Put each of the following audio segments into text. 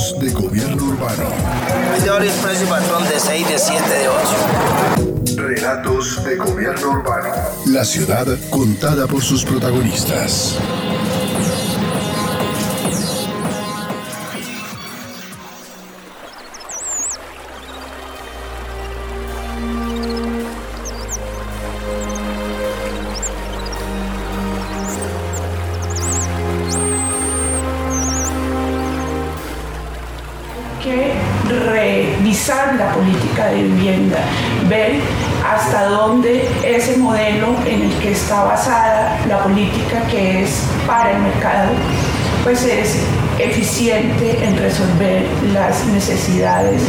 De gobierno urbano. Vendedores precio patrón de 6, de 7, de 8. Relatos de gobierno urbano. La ciudad contada por sus protagonistas. Hasta dónde ese modelo en el que está basada la política que es para el mercado, pues es eficiente en resolver las necesidades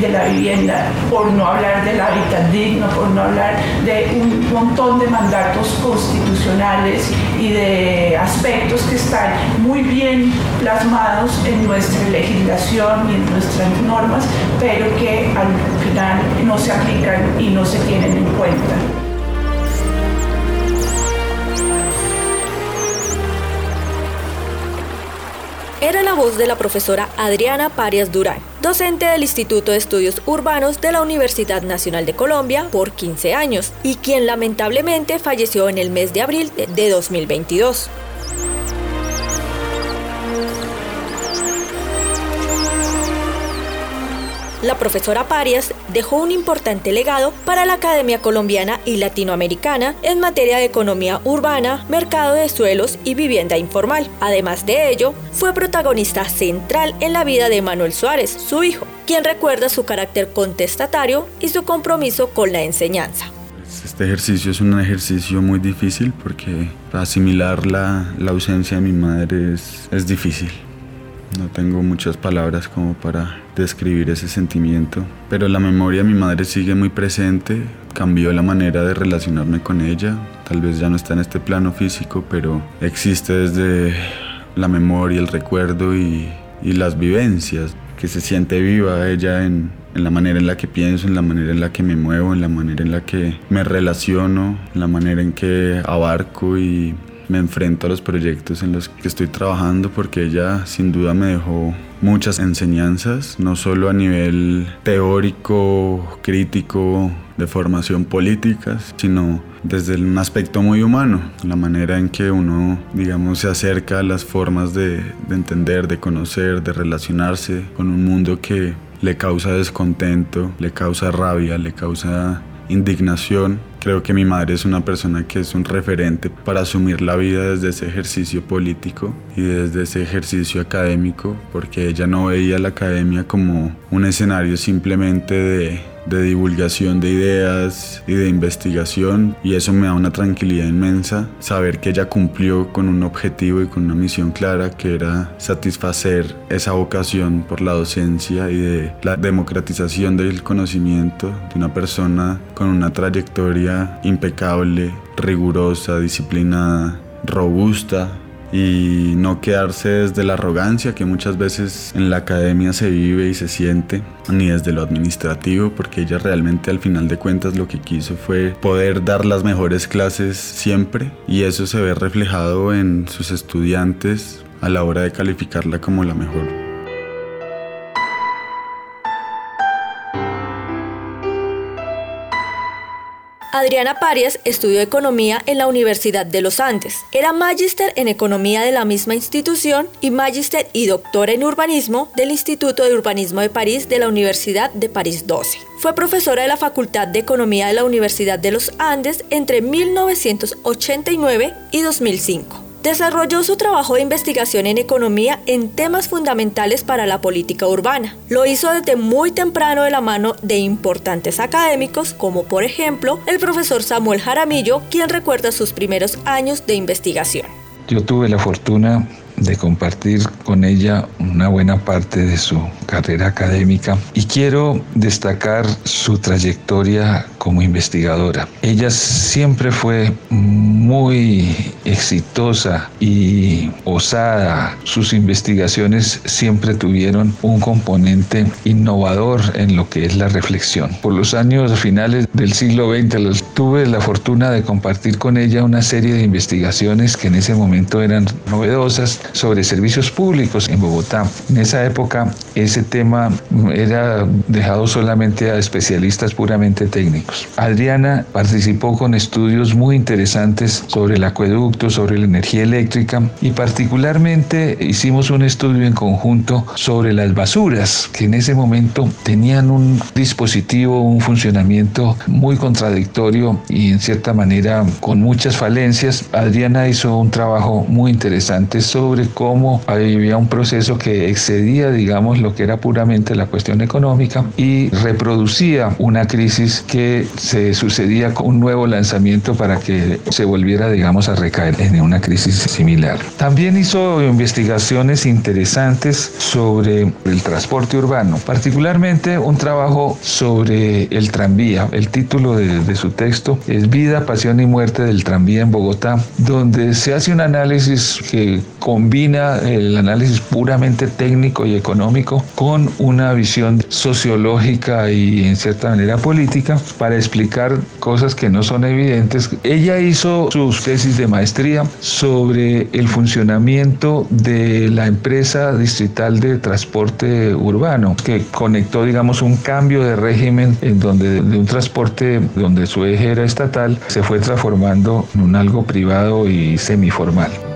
de la vivienda, por no hablar del hábitat digno, por no hablar de un montón de mandatos constitucionales y de aspectos que están muy bien plasmados en nuestra legislación y en nuestras normas, pero que al final no se aplican y no se tienen en cuenta. Era la voz de la profesora Adriana Parias Durán, docente del Instituto de Estudios Urbanos de la Universidad Nacional de Colombia por 15 años y quien lamentablemente falleció en el mes de abril de 2022. La profesora Parias dejó un importante legado para la Academia Colombiana y Latinoamericana en materia de economía urbana, mercado de suelos y vivienda informal. Además de ello, fue protagonista central en la vida de Manuel Suárez, su hijo, quien recuerda su carácter contestatario y su compromiso con la enseñanza. Este ejercicio es un ejercicio muy difícil porque asimilar la, la ausencia de mi madre es, es difícil. No tengo muchas palabras como para describir ese sentimiento, pero la memoria de mi madre sigue muy presente, cambió la manera de relacionarme con ella, tal vez ya no está en este plano físico, pero existe desde la memoria, el recuerdo y, las vivencias, que se siente viva ella en, en la manera en la que pienso, en la manera en la que me muevo, en la manera en la que me relaciono, en la manera en que abarco y me enfrento a los proyectos en los que estoy trabajando porque ella sin duda me dejó muchas enseñanzas, no solo a nivel teórico, crítico, de formación política, sino desde un aspecto muy humano, la manera en que uno, digamos, se acerca a las formas de, de entender, de conocer, de relacionarse con un mundo que le causa descontento, le causa rabia, le causa indignación. Creo que mi madre es una persona que es un referente para asumir la vida desde ese ejercicio político y desde ese ejercicio académico, porque ella no veía la academia como un escenario simplemente de, de divulgación de ideas y de investigación y eso me da una tranquilidad inmensa saber que ella cumplió con un objetivo y con una misión clara que era satisfacer esa vocación por la docencia y de la democratización del conocimiento de una persona con una trayectoria impecable, rigurosa, disciplinada, robusta y no quedarse desde la arrogancia que muchas veces en la academia se vive y se siente, ni desde lo administrativo, porque ella realmente al final de cuentas lo que quiso fue poder dar las mejores clases siempre y eso se ve reflejado en sus estudiantes a la hora de calificarla como la mejor. Adriana Parias estudió economía en la Universidad de los Andes. Era magíster en economía de la misma institución y magíster y doctora en urbanismo del Instituto de Urbanismo de París de la Universidad de París 12. Fue profesora de la Facultad de Economía de la Universidad de los Andes entre 1989 y 2005. Desarrolló su trabajo de investigación en economía en temas fundamentales para la política urbana. Lo hizo desde muy temprano de la mano de importantes académicos, como por ejemplo el profesor Samuel Jaramillo, quien recuerda sus primeros años de investigación. Yo tuve la fortuna de compartir con ella una buena parte de su carrera académica y quiero destacar su trayectoria como investigadora. Ella siempre fue exitosa y osada. Sus investigaciones siempre tuvieron un componente innovador en lo que es la reflexión. Por los años finales del siglo XX tuve la fortuna de compartir con ella una serie de investigaciones que en ese momento eran novedosas sobre servicios públicos en Bogotá. En esa época ese tema era dejado solamente a especialistas puramente técnicos. Adriana participó con estudios muy interesantes sobre el acueducto, sobre la energía eléctrica y particularmente hicimos un estudio en conjunto sobre las basuras que en ese momento tenían un dispositivo, un funcionamiento muy contradictorio y en cierta manera con muchas falencias. Adriana hizo un trabajo muy interesante sobre cómo había un proceso que excedía, digamos, lo que era puramente la cuestión económica y reproducía una crisis que se sucedía con un nuevo lanzamiento para que se volviera, digamos, a recaer en una crisis similar. También hizo investigaciones interesantes sobre el transporte urbano, particularmente un trabajo sobre el tranvía. El título de, de su texto es Vida, Pasión y Muerte del tranvía en Bogotá, donde se hace un análisis que combina el análisis puramente técnico y económico con una visión sociológica y en cierta manera política para explicar cosas que no son evidentes. Ella hizo sus tesis de maestría sobre el funcionamiento de la empresa distrital de transporte urbano, que conectó, digamos, un cambio de régimen en donde de un transporte donde su eje era estatal se fue transformando en un algo privado y semiformal.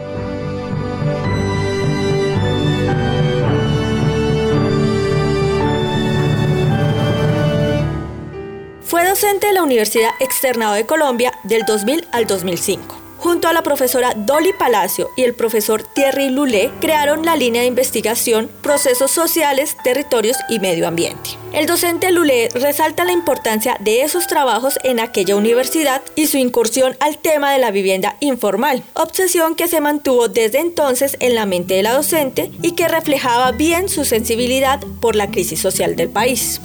De la Universidad Externado de Colombia del 2000 al 2005. Junto a la profesora Dolly Palacio y el profesor Thierry Lulé, crearon la línea de investigación Procesos Sociales, Territorios y Medio Ambiente. El docente Lulé resalta la importancia de esos trabajos en aquella universidad y su incursión al tema de la vivienda informal, obsesión que se mantuvo desde entonces en la mente de la docente y que reflejaba bien su sensibilidad por la crisis social del país.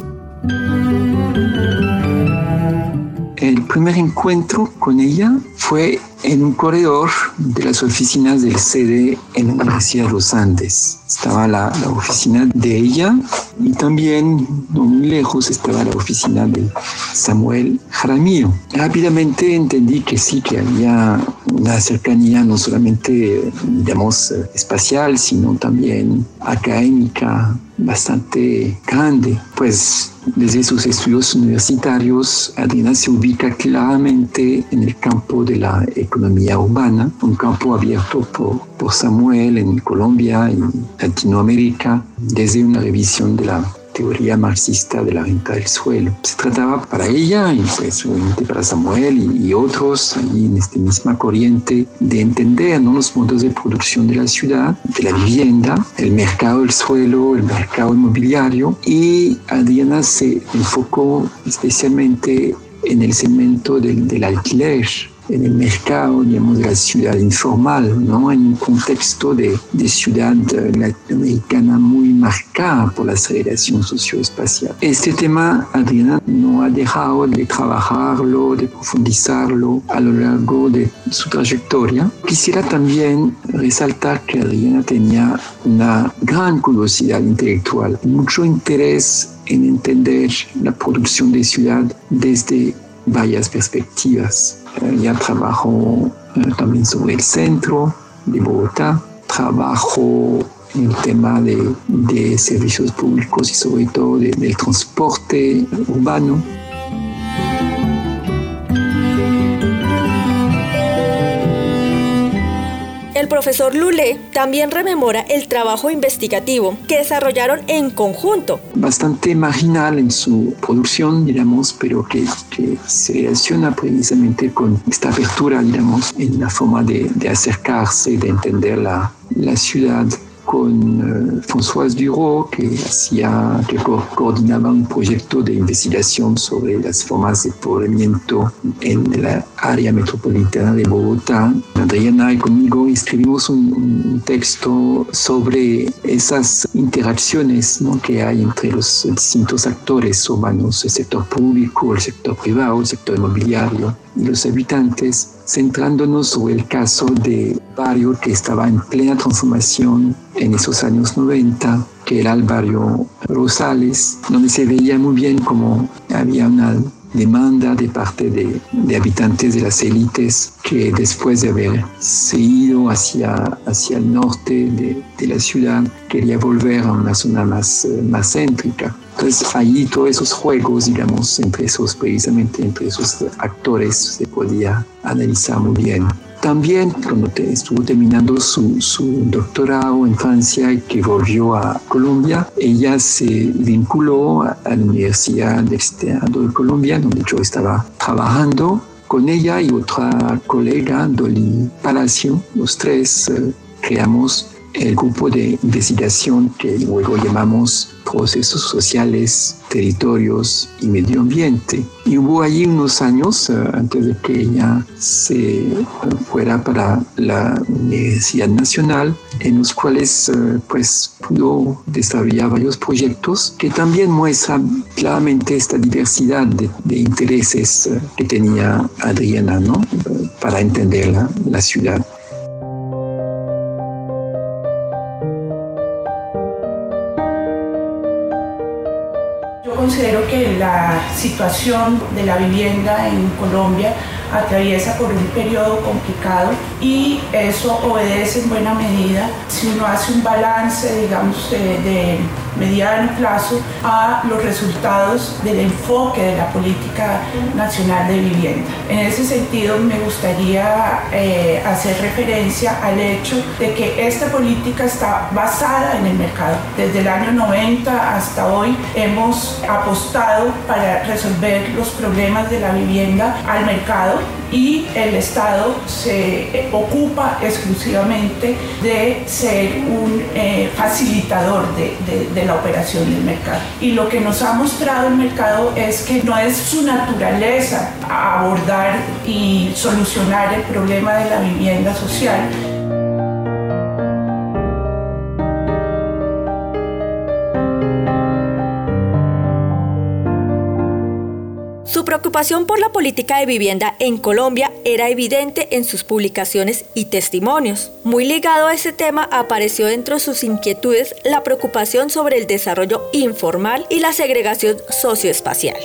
El primer encuentro con ella fue en un corredor de las oficinas del sede en la Universidad de los Andes. Estaba la, oficina de ella y también no muy lejos estaba la oficina de Samuel Jaramillo. Rápidamente entendí que sí, que había una cercanía no solamente, digamos, espacial, sino también académica bastante grande. Pues desde sus estudios universitarios, Adriana se ubica claramente en el campo de la economía urbana, un campo abierto por, por Samuel en Colombia y Latinoamérica, desde una revisión de la teoría marxista de la renta del suelo. Se trataba para ella y pues para Samuel y, y otros ahí en esta misma corriente de entender ¿no? los modos de producción de la ciudad, de la vivienda, el mercado del suelo, el mercado inmobiliario y Adriana se enfocó especialmente en el segmento del alquiler en el mercado, de la ciudad informal, ¿no? En un contexto de, ciudad latinoamericana muy marcada por la aceleración socioespacial. Este tema, Adriana no ha dejado de trabajarlo, de profundizarlo a lo largo de su trayectoria. Quisiera también resaltar que Adriana tenía una gran curiosidad intelectual, mucho interés en entender la producción de ciudad desde varias perspectivas. Ya trabajo también sobre el centro de Bogotá, trabajo en el tema de, de servicios públicos y sobre todo de, del transporte urbano. El profesor Lulé también rememora el trabajo investigativo que desarrollaron en conjunto. Bastante marginal en su producción, digamos, pero que, se relaciona precisamente con esta apertura, digamos, en la forma de, de acercarse, de entender la ciudad con uh, Françoise Duro, que, hacía, que co coordinaba un proyecto de investigación sobre las formas de poblamiento en la área metropolitana de Bogotá. Adriana y conmigo escribimos un, texto sobre esas interacciones que hay entre los distintos actores urbanos, el sector público, el sector privado, el sector inmobiliario y los habitantes, centrándonos sobre el caso de barrio que estaba en plena transformación en esos años 90, que era el barrio Rosales, donde se veía muy bien cómo había una demanda de parte de, habitantes de las élites que después de haber ido hacia, hacia el norte de, la ciudad quería volver a una zona más, más céntrica. Entonces allí todos esos juegos, digamos, entre esos, precisamente entre esos actores se podía analizar muy bien. También cuando estuvo terminando su, doctorado en Francia y que volvió a Colombia, ella se vinculó a, a la Universidad del Estado de Colombia, donde yo estaba trabajando con ella y otra colega, Dolly Palacio. Los tres eh, creamos el grupo de investigación que luego llamamos procesos sociales, territorios y medio ambiente. Y hubo allí unos años, uh, antes de que ella se uh, fuera para la Universidad Nacional, en los cuales uh, pues pudo desarrollar varios proyectos que también muestran claramente esta diversidad de, de intereses que tenía Adriana ¿no? para entender la, la ciudad. Considero que la situación de la vivienda en Colombia atraviesa por un periodo complicado y eso obedece en buena medida, si uno hace un balance, digamos, de, de mediano plazo, a los resultados del enfoque de la política nacional de vivienda. En ese sentido, me gustaría eh, hacer referencia al hecho de que esta política está basada en el mercado. Desde el año 90 hasta hoy hemos apostado para resolver los problemas de la vivienda al mercado y el Estado se ocupa exclusivamente de ser un eh, facilitador de, de, de, la operación del mercado. Y lo que nos ha mostrado el mercado es que no es su naturaleza abordar y solucionar el problema de la vivienda social, preocupación por la política de vivienda en Colombia era evidente en sus publicaciones y testimonios. Muy ligado a ese tema apareció dentro de sus inquietudes la preocupación sobre el desarrollo informal y la segregación socioespacial.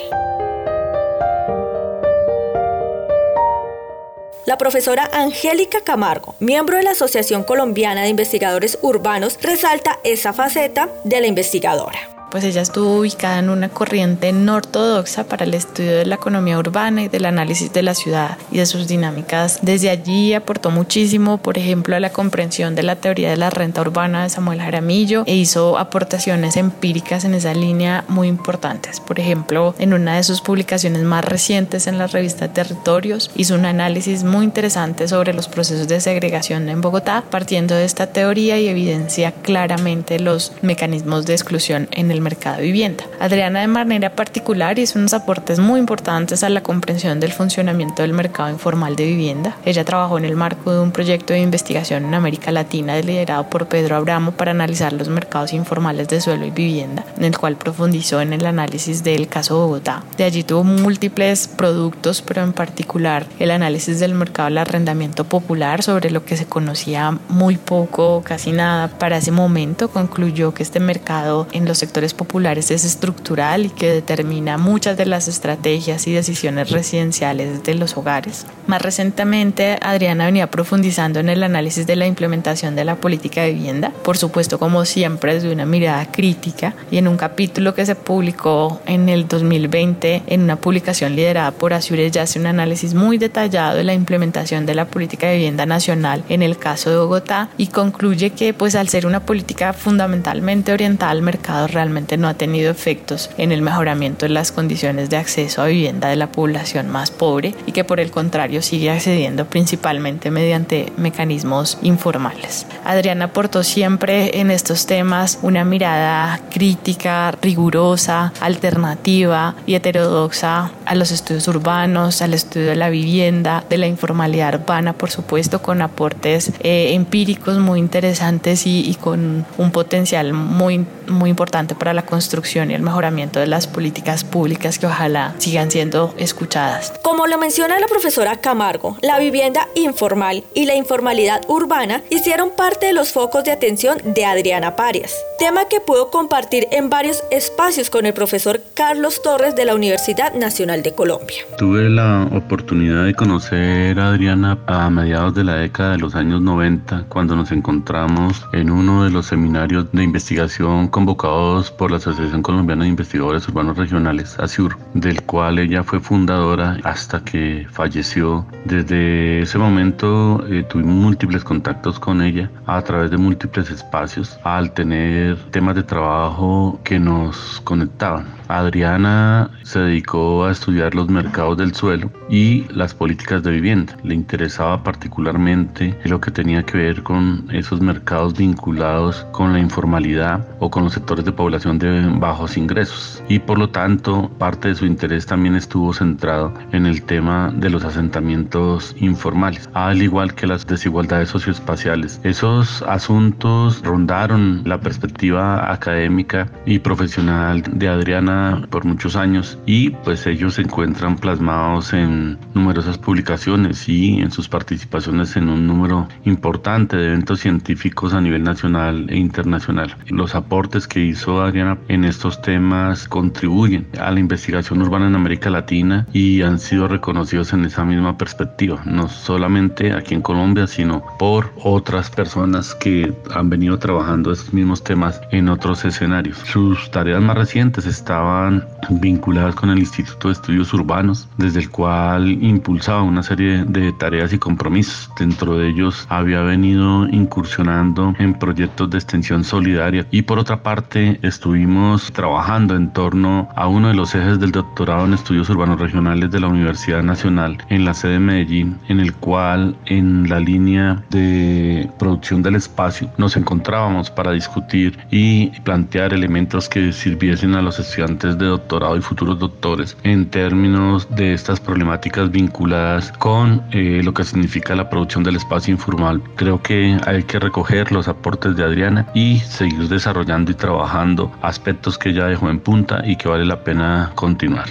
La profesora Angélica Camargo, miembro de la Asociación Colombiana de Investigadores Urbanos, resalta esa faceta de la investigadora pues ella estuvo ubicada en una corriente no ortodoxa para el estudio de la economía urbana y del análisis de la ciudad y de sus dinámicas. Desde allí aportó muchísimo, por ejemplo, a la comprensión de la teoría de la renta urbana de Samuel Jaramillo e hizo aportaciones empíricas en esa línea muy importantes. Por ejemplo, en una de sus publicaciones más recientes en la revista Territorios, hizo un análisis muy interesante sobre los procesos de segregación en Bogotá, partiendo de esta teoría y evidencia claramente los mecanismos de exclusión en el mercado de vivienda. Adriana de manera particular hizo unos aportes muy importantes a la comprensión del funcionamiento del mercado informal de vivienda. Ella trabajó en el marco de un proyecto de investigación en América Latina liderado por Pedro Abramo para analizar los mercados informales de suelo y vivienda, en el cual profundizó en el análisis del caso Bogotá. De allí tuvo múltiples productos, pero en particular el análisis del mercado del arrendamiento popular, sobre lo que se conocía muy poco, casi nada para ese momento, concluyó que este mercado en los sectores populares es estructural y que determina muchas de las estrategias y decisiones residenciales de los hogares. Más recientemente, Adriana venía profundizando en el análisis de la implementación de la política de vivienda, por supuesto como siempre desde una mirada crítica y en un capítulo que se publicó en el 2020 en una publicación liderada por Azure ya hace un análisis muy detallado de la implementación de la política de vivienda nacional en el caso de Bogotá y concluye que pues al ser una política fundamentalmente orientada al mercado realmente no ha tenido efectos en el mejoramiento de las condiciones de acceso a vivienda de la población más pobre y que por el contrario sigue accediendo principalmente mediante mecanismos informales. Adriana aportó siempre en estos temas una mirada crítica, rigurosa, alternativa y heterodoxa a los estudios urbanos, al estudio de la vivienda, de la informalidad urbana, por supuesto, con aportes eh, empíricos muy interesantes y, y, con un potencial muy, muy importante para la construcción y el mejoramiento de las políticas públicas que ojalá sigan siendo escuchadas. Como lo menciona la profesora Camargo, la vivienda informal y la informalidad urbana hicieron parte de los focos de atención de Adriana Parias, tema que pudo compartir en varios espacios con el profesor Carlos Torres de la Universidad Nacional de Colombia. Tuve la oportunidad de conocer a Adriana a mediados de la década de los años 90, cuando nos encontramos en uno de los seminarios de investigación convocados por la Asociación Colombiana de Investigadores Urbanos Regionales, ASIUR, del cual ella fue fundadora hasta que falleció. Desde ese momento eh, tuvimos múltiples contactos con ella a través de múltiples espacios al tener temas de trabajo que nos conectaban. Adriana se dedicó a estudiar los mercados del suelo y las políticas de vivienda. Le interesaba particularmente lo que tenía que ver con esos mercados vinculados con la informalidad o con los sectores de población de bajos ingresos. Y por lo tanto, parte de su interés también estuvo centrado en el tema de los asentamientos informales, al igual que las desigualdades socioespaciales. Esos asuntos rondaron la perspectiva académica y profesional de Adriana por muchos años y pues ellos se encuentran plasmados en numerosas publicaciones y en sus participaciones en un número importante de eventos científicos a nivel nacional e internacional. Los aportes que hizo Adriana en estos temas contribuyen a la investigación urbana en América Latina y han sido reconocidos en esa misma perspectiva, no solamente aquí en Colombia, sino por otras personas que han venido trabajando estos mismos temas en otros escenarios. Sus tareas más recientes estaban vinculadas con el Instituto de Estudios Urbanos, desde el cual impulsaba una serie de tareas y compromisos. Dentro de ellos había venido incursionando en proyectos de extensión solidaria y por otra parte estuvimos trabajando en torno a uno de los ejes del doctorado en estudios urbanos regionales de la Universidad Nacional en la sede de Medellín, en el cual en la línea de producción del espacio nos encontrábamos para discutir y plantear elementos que sirviesen a los estudiantes de doctorado y futuros doctores en términos de estas problemáticas vinculadas con eh, lo que significa la producción del espacio informal. Creo que hay que recoger los aportes de Adriana y seguir desarrollando y trabajando aspectos que ella dejó en punta y que vale la pena continuar.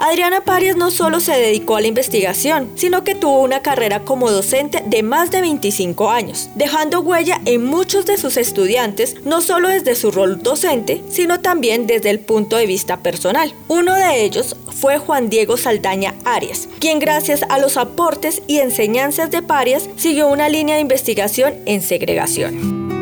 Adriana Parias no solo se dedicó a la investigación, sino que tuvo una carrera como docente de más de 25 años, dejando huella en muchos de sus estudiantes, no solo desde su rol docente, sino también desde el punto de vista personal. Uno de ellos fue Juan Diego Saldaña Arias, quien gracias a los aportes y enseñanzas de Parias siguió una línea de investigación en segregación.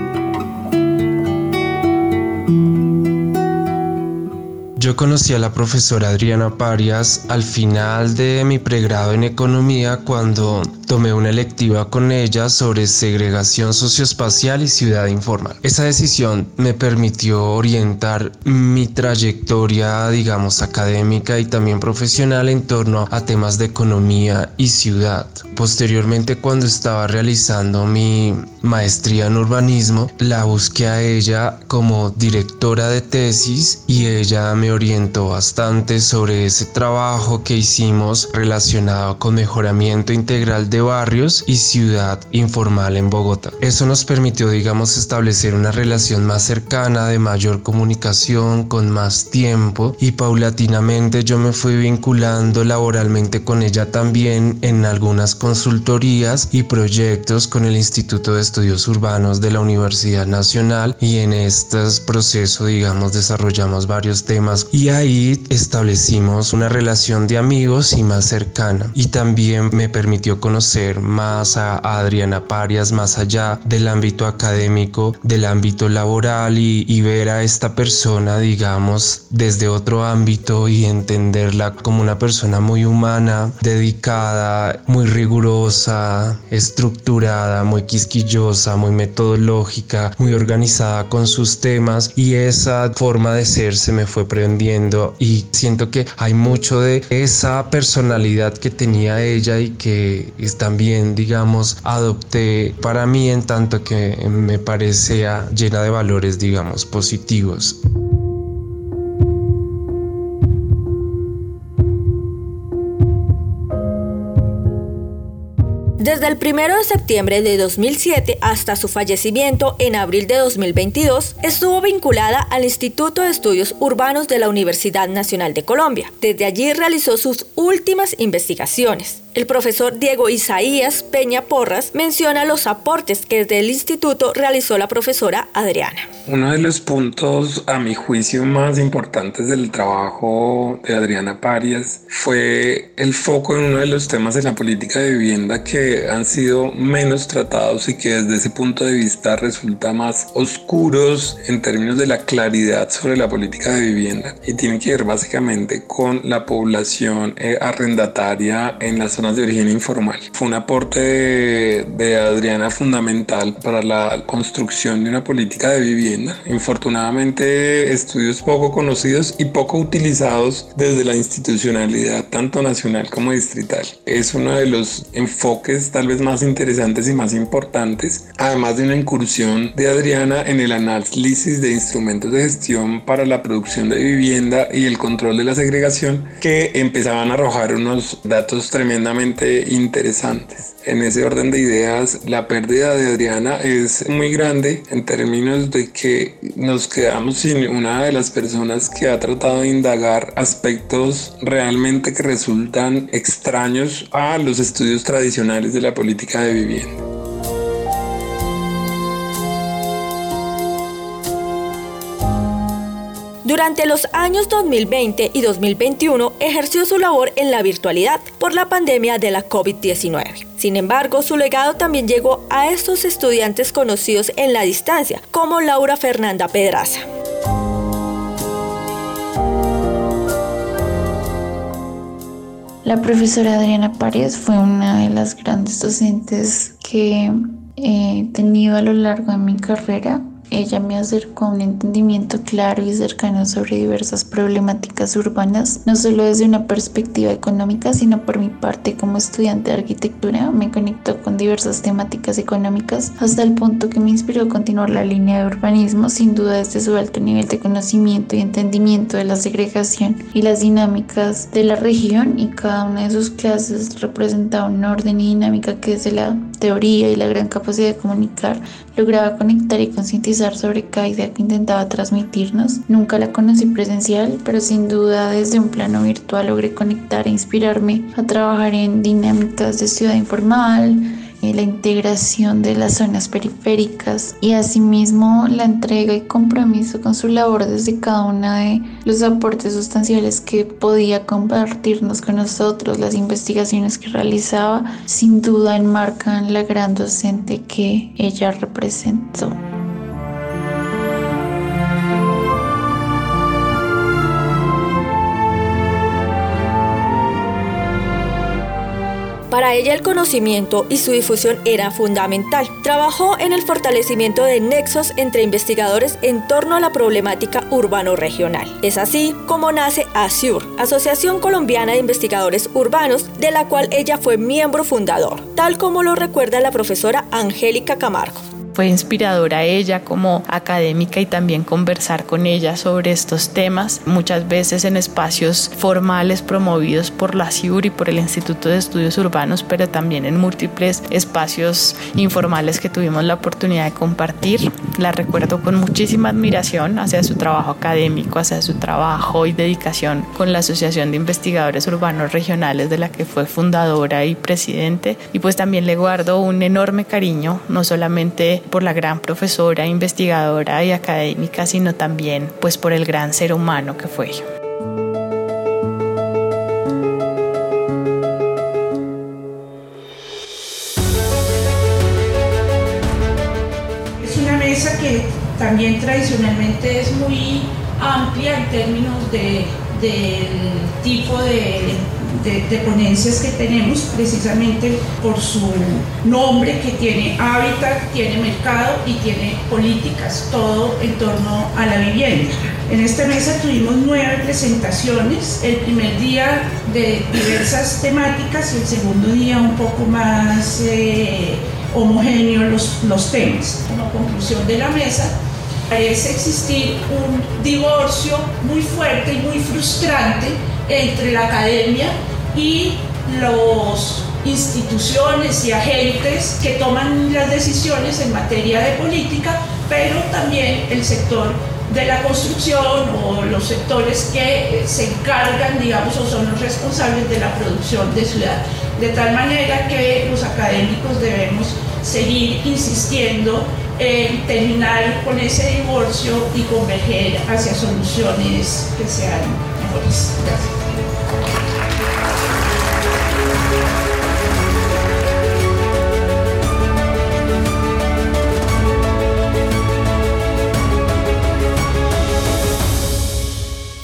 Yo conocí a la profesora Adriana Parias al final de mi pregrado en economía cuando tomé una electiva con ella sobre segregación socioespacial y ciudad informal. Esa decisión me permitió orientar mi trayectoria, digamos, académica y también profesional en torno a temas de economía y ciudad. Posteriormente, cuando estaba realizando mi maestría en urbanismo, la busqué a ella como directora de tesis y ella me orientó bastante sobre ese trabajo que hicimos relacionado con mejoramiento integral de de barrios y ciudad informal en Bogotá. Eso nos permitió, digamos, establecer una relación más cercana, de mayor comunicación, con más tiempo y paulatinamente yo me fui vinculando laboralmente con ella también en algunas consultorías y proyectos con el Instituto de Estudios Urbanos de la Universidad Nacional y en estos procesos, digamos, desarrollamos varios temas y ahí establecimos una relación de amigos y más cercana y también me permitió conocer más a Adriana Parias más allá del ámbito académico, del ámbito laboral y, y ver a esta persona, digamos, desde otro ámbito y entenderla como una persona muy humana, dedicada, muy rigurosa, estructurada, muy quisquillosa, muy metodológica, muy organizada con sus temas. Y esa forma de ser se me fue prendiendo y siento que hay mucho de esa personalidad que tenía ella y que es también digamos adopté para mí en tanto que me parecía llena de valores digamos positivos. Desde el 1 de septiembre de 2007 hasta su fallecimiento en abril de 2022, estuvo vinculada al Instituto de Estudios Urbanos de la Universidad Nacional de Colombia. Desde allí realizó sus últimas investigaciones. El profesor Diego Isaías Peña Porras menciona los aportes que desde el instituto realizó la profesora Adriana. Uno de los puntos, a mi juicio, más importantes del trabajo de Adriana Parias fue el foco en uno de los temas de la política de vivienda que han sido menos tratados y que desde ese punto de vista resulta más oscuros en términos de la claridad sobre la política de vivienda y tiene que ver básicamente con la población eh, arrendataria en las zonas de origen informal. Fue un aporte de, Adriana fundamental para la construcción de una política de vivienda. Infortunadamente, estudios poco conocidos y poco utilizados desde la institucionalidad tanto nacional como distrital. Es uno de los enfoques tal vez más interesantes y más importantes, además de una incursión de Adriana en el análisis de instrumentos de gestión para la producción de vivienda y el control de la segregación que empezaban a arrojar unos datos tremendamente interesantes. En ese orden de ideas, la pérdida de Adriana es muy grande en términos de que nos quedamos sin una de las personas que ha tratado de indagar aspectos realmente que resultan extraños a los estudios tradicionales de la política de vivienda. Durante los años 2020 y 2021 ejerció su labor en la virtualidad por la pandemia de la COVID-19. Sin embargo, su legado también llegó a estos estudiantes conocidos en la distancia, como Laura Fernanda Pedraza. La profesora Adriana Párez fue una de las grandes docentes que he tenido a lo largo de mi carrera ella me acercó a un entendimiento claro y cercano sobre diversas problemáticas urbanas, no solo desde una perspectiva económica, sino por mi parte como estudiante de arquitectura, me conectó con diversas temáticas económicas hasta el punto que me inspiró a continuar la línea de urbanismo, sin duda desde su alto nivel de conocimiento y entendimiento de la segregación y las dinámicas de la región y cada una de sus clases representaba un orden y dinámica que desde la teoría y la gran capacidad de comunicar lograba conectar y concientizar sobre cada idea que intentaba transmitirnos. Nunca la conocí presencial, pero sin duda desde un plano virtual logré conectar e inspirarme a trabajar en dinámicas de ciudad informal, la integración de las zonas periféricas y asimismo la entrega y compromiso con su labor desde cada uno de los aportes sustanciales que podía compartirnos con nosotros, las investigaciones que realizaba, sin duda enmarcan la gran docente que ella representó. Para ella el conocimiento y su difusión era fundamental. Trabajó en el fortalecimiento de nexos entre investigadores en torno a la problemática urbano-regional. Es así como nace ASUR, Asociación Colombiana de Investigadores Urbanos, de la cual ella fue miembro fundador, tal como lo recuerda la profesora Angélica Camargo. Fue inspiradora ella como académica y también conversar con ella sobre estos temas, muchas veces en espacios formales promovidos por la CIUR y por el Instituto de Estudios Urbanos, pero también en múltiples espacios informales que tuvimos la oportunidad de compartir. La recuerdo con muchísima admiración hacia su trabajo académico, hacia su trabajo y dedicación con la Asociación de Investigadores Urbanos Regionales de la que fue fundadora y presidente. Y pues también le guardo un enorme cariño, no solamente por la gran profesora, investigadora y académica, sino también pues por el gran ser humano que fue. Es una mesa que también tradicionalmente es muy amplia en términos de, del tipo de de, ponencias que tenemos precisamente por su nombre que tiene hábitat, tiene mercado y tiene políticas, todo en torno a la vivienda. En esta mesa tuvimos nueve presentaciones, el primer día de diversas temáticas y el segundo día un poco más eh, homogéneo los, los temas. Como conclusión de la mesa, parece existir un divorcio muy fuerte y muy frustrante entre la academia y las instituciones y agentes que toman las decisiones en materia de política, pero también el sector de la construcción o los sectores que se encargan, digamos, o son los responsables de la producción de ciudad. De tal manera que los académicos debemos seguir insistiendo en terminar con ese divorcio y converger hacia soluciones que sean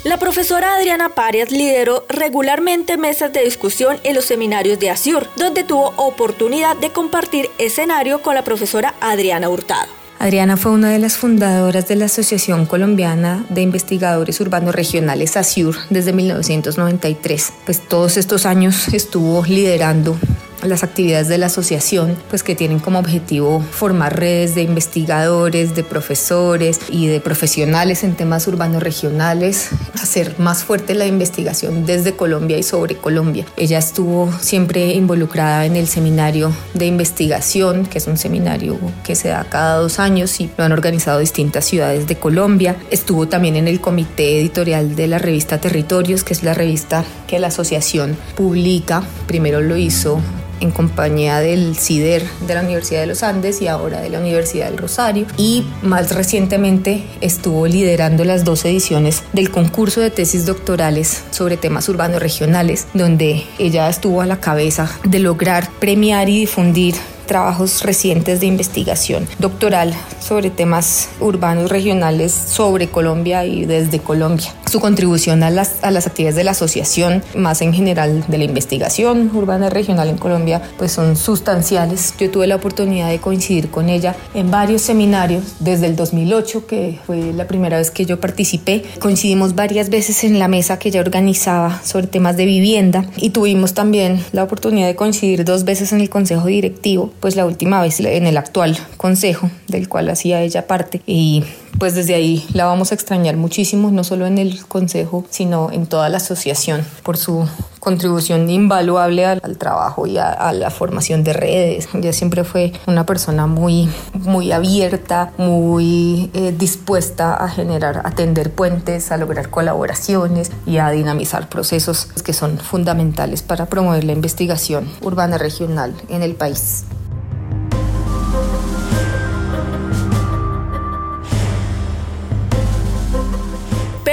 La profesora Adriana Parias lideró regularmente mesas de discusión en los seminarios de ASIUR, donde tuvo oportunidad de compartir escenario con la profesora Adriana Hurtado. Adriana fue una de las fundadoras de la Asociación Colombiana de Investigadores Urbanos Regionales ASIUR desde 1993. Pues todos estos años estuvo liderando las actividades de la asociación, pues que tienen como objetivo formar redes de investigadores, de profesores y de profesionales en temas urbanos regionales, hacer más fuerte la investigación desde Colombia y sobre Colombia. Ella estuvo siempre involucrada en el seminario de investigación, que es un seminario que se da cada dos años y lo han organizado distintas ciudades de Colombia. Estuvo también en el comité editorial de la revista Territorios, que es la revista que la asociación publica. Primero lo hizo en compañía del CIDER de la Universidad de los Andes y ahora de la Universidad del Rosario. Y más recientemente estuvo liderando las dos ediciones del concurso de tesis doctorales sobre temas urbanos regionales, donde ella estuvo a la cabeza de lograr premiar y difundir trabajos recientes de investigación doctoral sobre temas urbanos regionales sobre Colombia y desde Colombia. Su contribución a las, a las actividades de la asociación, más en general de la investigación urbana regional en Colombia, pues son sustanciales. Yo tuve la oportunidad de coincidir con ella en varios seminarios desde el 2008, que fue la primera vez que yo participé. Coincidimos varias veces en la mesa que ella organizaba sobre temas de vivienda y tuvimos también la oportunidad de coincidir dos veces en el consejo directivo pues la última vez en el actual consejo del cual hacía ella parte y pues desde ahí la vamos a extrañar muchísimo, no solo en el consejo, sino en toda la asociación por su contribución invaluable al, trabajo y a, la formación de redes. Ella siempre fue una persona muy, muy abierta, muy eh, dispuesta a generar, a tender puentes, a lograr colaboraciones y a dinamizar procesos que son fundamentales para promover la investigación urbana regional en el país.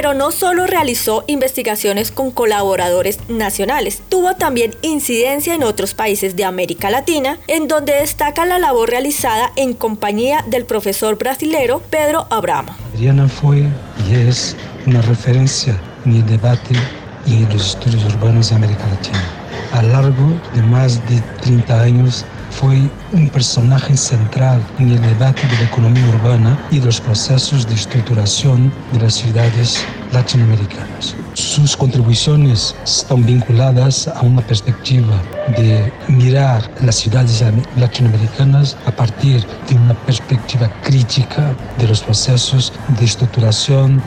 Pero no solo realizó investigaciones con colaboradores nacionales, tuvo también incidencia en otros países de América Latina, en donde destaca la labor realizada en compañía del profesor brasilero Pedro Abramo. Adriana fue y es una referencia en el debate y en los estudios urbanos de América Latina. A lo largo de más de 30 años fue un personaje central en el debate de la economía urbana y de los procesos de estructuración de las ciudades latinoamericanas. Sus contribuciones están vinculadas a una perspectiva de mirar las ciudades latinoamericanas a partir de una perspectiva crítica de los procesos de estructuración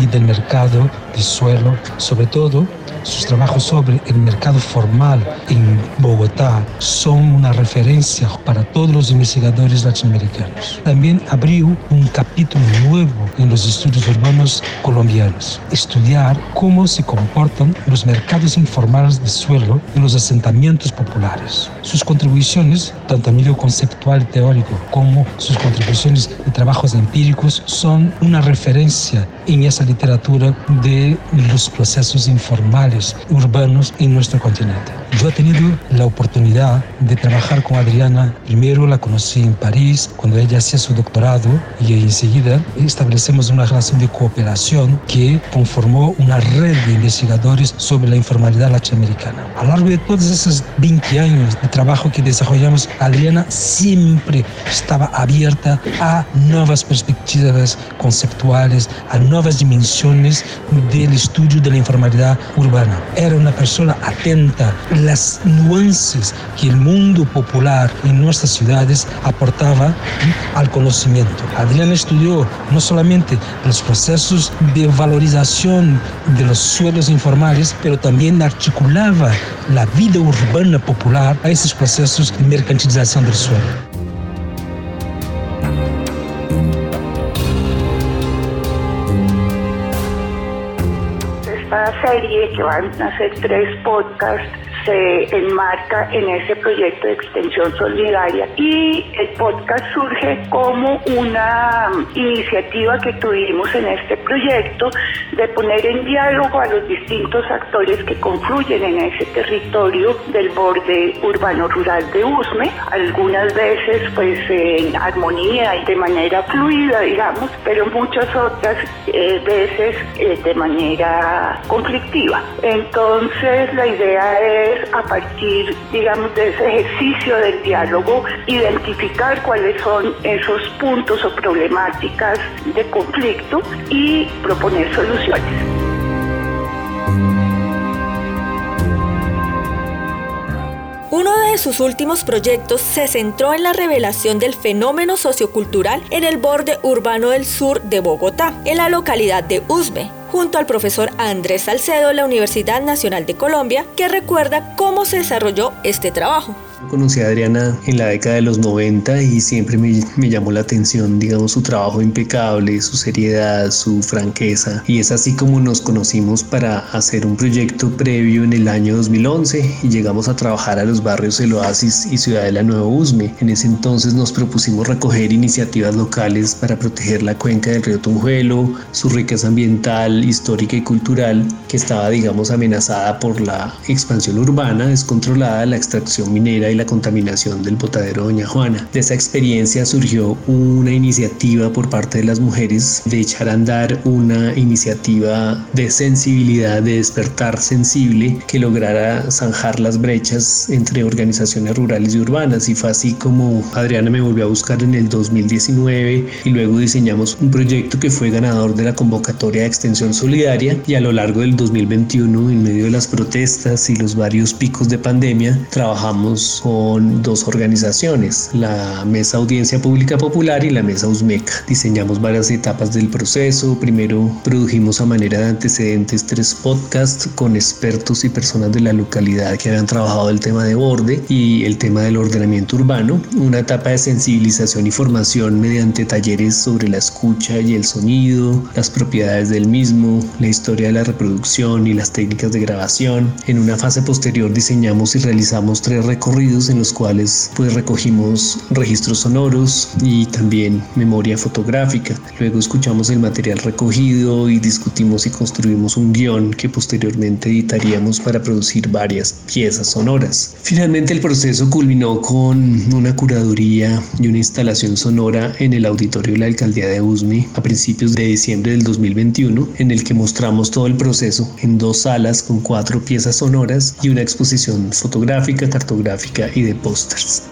y del mercado de suelo, sobre todo sus trabajos sobre el mercado formal en Bogotá son una referencia para todos los investigadores latinoamericanos. También abrió un capítulo nuevo en los estudios urbanos colombianos, estudiar cómo se comportan los mercados informales de suelo en los asentamientos populares. Sus contribuciones, tanto a nivel conceptual y teórico como sus contribuciones de trabajos empíricos, son una referencia en esa literatura de los procesos informales urbanos en nuestro continente. Yo he tenido la oportunidad de trabajar con Adriana. Primero la conocí en París cuando ella hacía su doctorado y enseguida establecemos una relación de cooperación que conformó una red de investigadores sobre la informalidad latinoamericana. A lo largo de todos esos 20 años de trabajo que desarrollamos, Adriana siempre estaba abierta a nuevas perspectivas conceptuales, a nuevas dimensiones del estudio de la informalidad urbana. Era una persona atenta las nuances que el mundo popular en nuestras ciudades aportaba al conocimiento. Adrián estudió no solamente los procesos de valorización de los suelos informales, pero también articulaba la vida urbana popular a esos procesos de mercantilización del suelo. esta serie, que van a ser tres podcasts, se enmarca en ese proyecto de extensión solidaria y el podcast surge como una iniciativa que tuvimos en este proyecto de poner en diálogo a los distintos actores que confluyen en ese territorio del borde urbano rural de Usme, algunas veces pues en armonía y de manera fluida, digamos, pero muchas otras eh, veces eh, de manera conflictiva. Entonces la idea es a partir, digamos, de ese ejercicio del diálogo, identificar cuáles son esos puntos o problemáticas de conflicto y proponer soluciones. Uno de sus últimos proyectos se centró en la revelación del fenómeno sociocultural en el borde urbano del sur de Bogotá, en la localidad de Usme, junto al profesor Andrés Salcedo de la Universidad Nacional de Colombia, que recuerda cómo se desarrolló este trabajo. Conocí a Adriana en la década de los 90 y siempre me, me, llamó la atención, digamos, su trabajo impecable, su seriedad, su franqueza. Y es así como nos conocimos para hacer un proyecto previo en el año 2011 y llegamos a trabajar a los barrios El Oasis y Ciudad de la Nueva Usme. En ese entonces nos propusimos recoger iniciativas locales para proteger la cuenca del río Tunjuelo, su riqueza ambiental, histórica y cultural, que estaba, digamos, amenazada por la expansión urbana descontrolada, la extracción minera y la contaminación del botadero Doña Juana. De esa experiencia surgió una iniciativa por parte de las mujeres de echar a andar una iniciativa de sensibilidad, de despertar sensible que lograra zanjar las brechas entre organizaciones rurales y urbanas. Y fue así como Adriana me volvió a buscar en el 2019 y luego diseñamos un proyecto que fue ganador de la convocatoria de extensión solidaria y a lo largo del 2021 en medio de las protestas y los varios picos de pandemia trabajamos con dos organizaciones, la Mesa Audiencia Pública Popular y la Mesa USMECA. Diseñamos varias etapas del proceso. Primero produjimos a manera de antecedentes tres podcasts con expertos y personas de la localidad que habían trabajado el tema de borde y el tema del ordenamiento urbano. Una etapa de sensibilización y formación mediante talleres sobre la escucha y el sonido, las propiedades del mismo, la historia de la reproducción y las técnicas de grabación. En una fase posterior diseñamos y realizamos tres recorridos en los cuales pues recogimos registros sonoros y también memoria fotográfica. Luego escuchamos el material recogido y discutimos y construimos un guion que posteriormente editaríamos para producir varias piezas sonoras. Finalmente el proceso culminó con una curaduría y una instalación sonora en el auditorio de la alcaldía de Usme a principios de diciembre del 2021 en el que mostramos todo el proceso en dos salas con cuatro piezas sonoras y una exposición fotográfica, cartográfica y de pósters.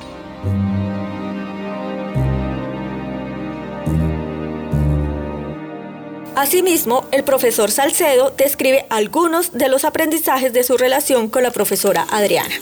Asimismo, el profesor Salcedo describe algunos de los aprendizajes de su relación con la profesora Adriana.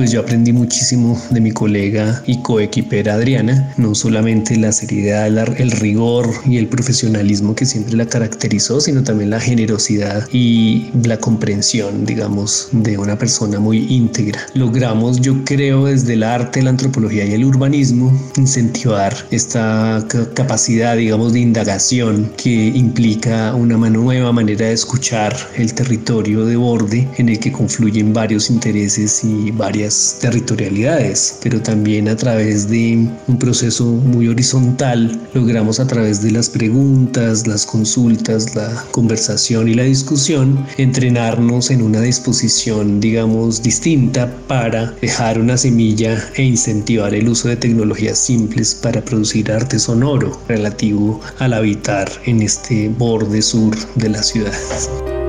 Pues yo aprendí muchísimo de mi colega y coequipera Adriana, no solamente la seriedad, el rigor y el profesionalismo que siempre la caracterizó, sino también la generosidad y la comprensión, digamos, de una persona muy íntegra. Logramos, yo creo, desde el arte, la antropología y el urbanismo, incentivar esta capacidad, digamos, de indagación que implica una nueva manera de escuchar el territorio de borde en el que confluyen varios intereses y varias territorialidades, pero también a través de un proceso muy horizontal logramos a través de las preguntas, las consultas, la conversación y la discusión entrenarnos en una disposición, digamos, distinta para dejar una semilla e incentivar el uso de tecnologías simples para producir arte sonoro relativo al habitar en este borde sur de la ciudad.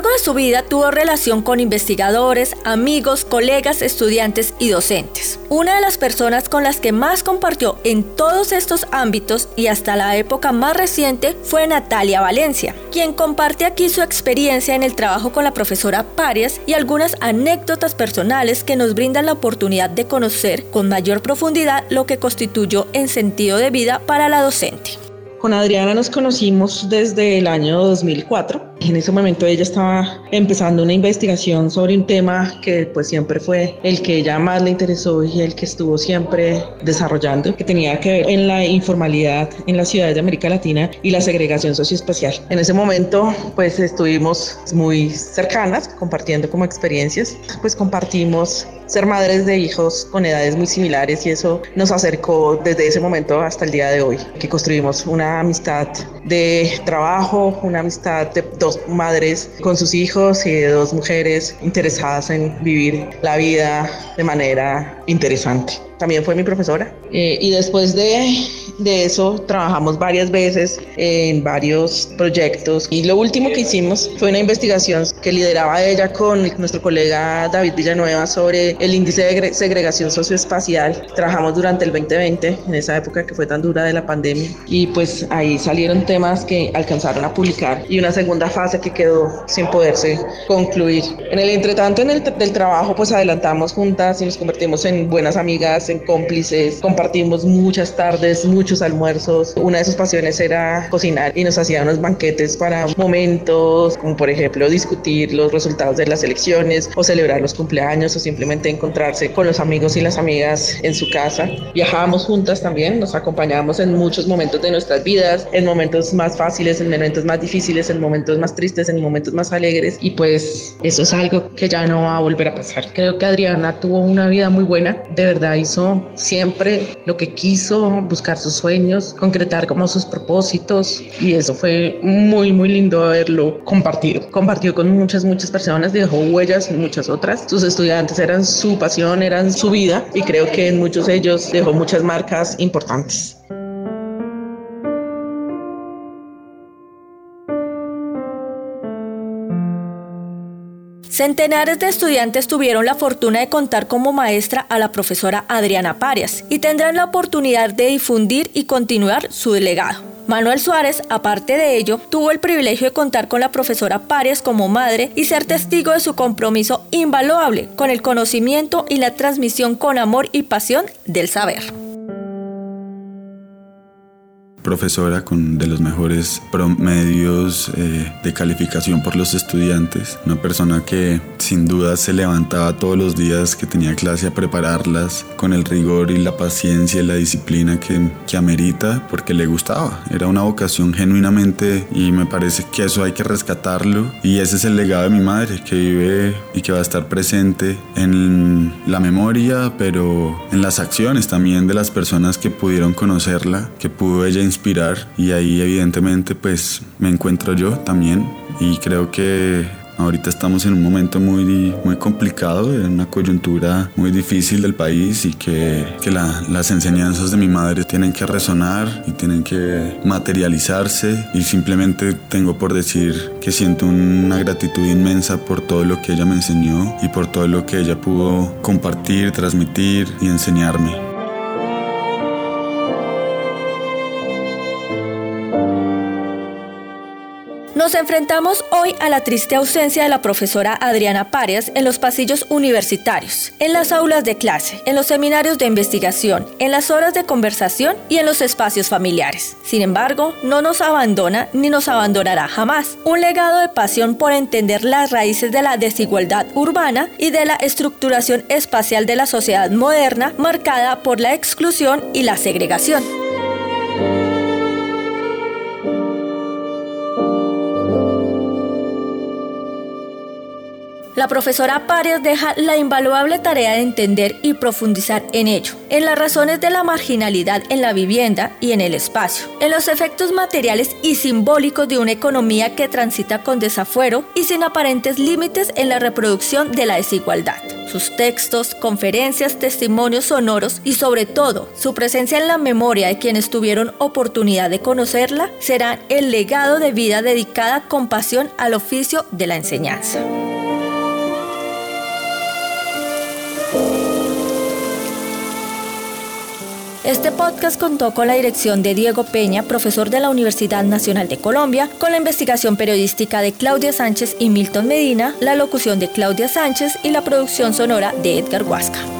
Largo de su vida tuvo relación con investigadores, amigos, colegas, estudiantes y docentes. Una de las personas con las que más compartió en todos estos ámbitos y hasta la época más reciente fue Natalia Valencia, quien comparte aquí su experiencia en el trabajo con la profesora Parias y algunas anécdotas personales que nos brindan la oportunidad de conocer con mayor profundidad lo que constituyó en sentido de vida para la docente. Con Adriana nos conocimos desde el año 2004 en ese momento ella estaba empezando una investigación sobre un tema que pues siempre fue el que ella más le interesó y el que estuvo siempre desarrollando, que tenía que ver en la informalidad en las ciudades de América Latina y la segregación socioespacial. En ese momento pues estuvimos muy cercanas, compartiendo como experiencias, pues compartimos ser madres de hijos con edades muy similares y eso nos acercó desde ese momento hasta el día de hoy, que construimos una amistad de trabajo, una amistad de dos madres con sus hijos y dos mujeres interesadas en vivir la vida de manera interesante. También fue mi profesora. Eh, y después de, de eso trabajamos varias veces en varios proyectos. Y lo último que hicimos fue una investigación que lideraba ella con nuestro colega David Villanueva sobre el índice de segregación socioespacial. Trabajamos durante el 2020, en esa época que fue tan dura de la pandemia. Y pues ahí salieron temas que alcanzaron a publicar y una segunda fase que quedó sin poderse concluir. En el entretanto, en el del trabajo, pues adelantamos juntas y nos convertimos en buenas amigas, en cómplices, compartimos muchas tardes, muchos almuerzos. Una de sus pasiones era cocinar y nos hacía unos banquetes para momentos, como por ejemplo discutir los resultados de las elecciones o celebrar los cumpleaños o simplemente encontrarse con los amigos y las amigas en su casa. Viajábamos juntas también, nos acompañábamos en muchos momentos de nuestras vidas, en momentos más fáciles, en momentos más difíciles, en momentos más tristes, en momentos más alegres y pues eso es algo que ya no va a volver a pasar. Creo que Adriana tuvo una vida muy buena, de verdad hizo siempre lo que quiso, buscar sus sueños, concretar como sus propósitos y eso fue muy, muy lindo haberlo compartido. Compartió con muchas, muchas personas, dejó huellas en muchas otras. Sus estudiantes eran su pasión, eran su vida y creo que en muchos de ellos dejó muchas marcas importantes. Centenares de estudiantes tuvieron la fortuna de contar como maestra a la profesora Adriana Parias y tendrán la oportunidad de difundir y continuar su delegado. Manuel Suárez, aparte de ello, tuvo el privilegio de contar con la profesora Parias como madre y ser testigo de su compromiso invaluable con el conocimiento y la transmisión con amor y pasión del saber profesora con de los mejores promedios eh, de calificación por los estudiantes, una persona que sin duda se levantaba todos los días que tenía clase a prepararlas con el rigor y la paciencia y la disciplina que, que amerita porque le gustaba, era una vocación genuinamente y me parece que eso hay que rescatarlo. Y ese es el legado de mi madre que vive y que va a estar presente en la memoria pero en las acciones también de las personas que pudieron conocerla, que pudo ella inspirar y ahí evidentemente pues me encuentro yo también y creo que Ahorita estamos en un momento muy, muy complicado, en una coyuntura muy difícil del país y que, que las enseñanzas de mi madre tienen que resonar y tienen que materializarse y simplemente tengo por decir que siento una gratitud inmensa por todo lo que ella me enseñó y por todo lo que ella pudo compartir, transmitir y enseñarme. Nos enfrentamos hoy a la triste ausencia de la profesora Adriana Parias en los pasillos universitarios, en las aulas de clase, en los seminarios de investigación, en las horas de conversación y en los espacios familiares. Sin embargo, no nos abandona ni nos abandonará jamás. Un legado de pasión por entender las raíces de la desigualdad urbana y de la estructuración espacial de la sociedad moderna marcada por la exclusión y la segregación. La profesora Párez deja la invaluable tarea de entender y profundizar en ello, en las razones de la marginalidad en la vivienda y en el espacio, en los efectos materiales y simbólicos de una economía que transita con desafuero y sin aparentes límites en la reproducción de la desigualdad. Sus textos, conferencias, testimonios sonoros y sobre todo su presencia en la memoria de quienes tuvieron oportunidad de conocerla serán el legado de vida dedicada con pasión al oficio de la enseñanza. Este podcast contó con la dirección de Diego Peña, profesor de la Universidad Nacional de Colombia, con la investigación periodística de Claudia Sánchez y Milton Medina, la locución de Claudia Sánchez y la producción sonora de Edgar Huasca.